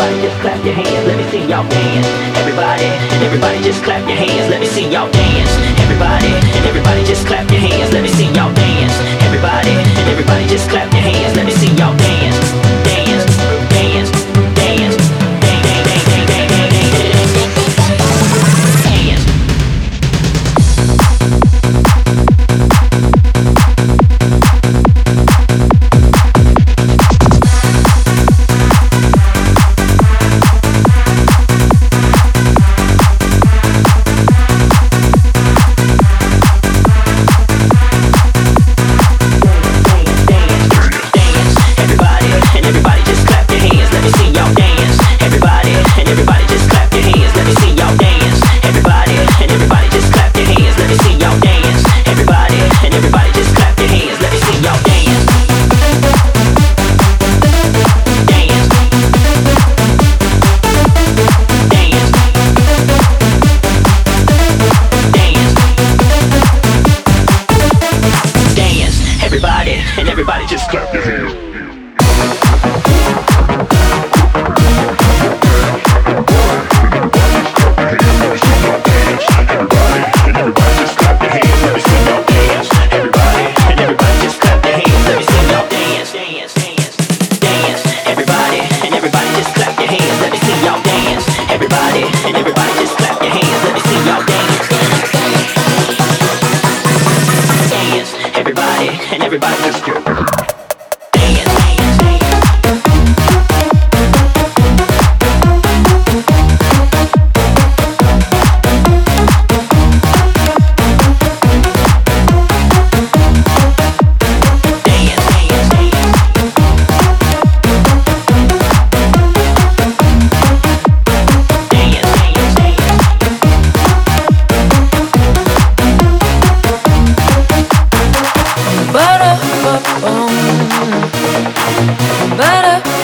everybody just clap your hands. Let me see y'all dance. Everybody, everybody just clap your hands. Let me see y'all dance. Everybody, just clap your hands. Let me see y'all dance. Everybody, everybody just clap your hands. and everybody just clap your hands.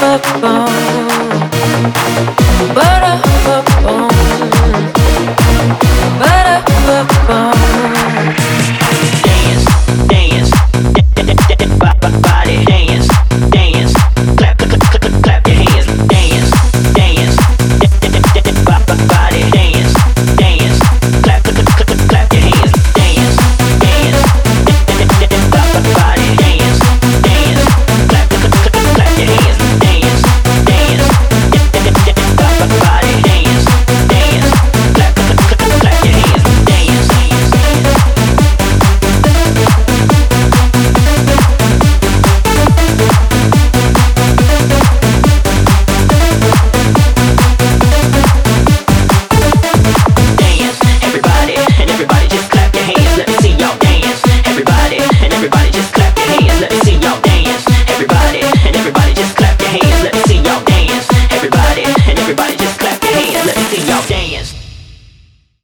up on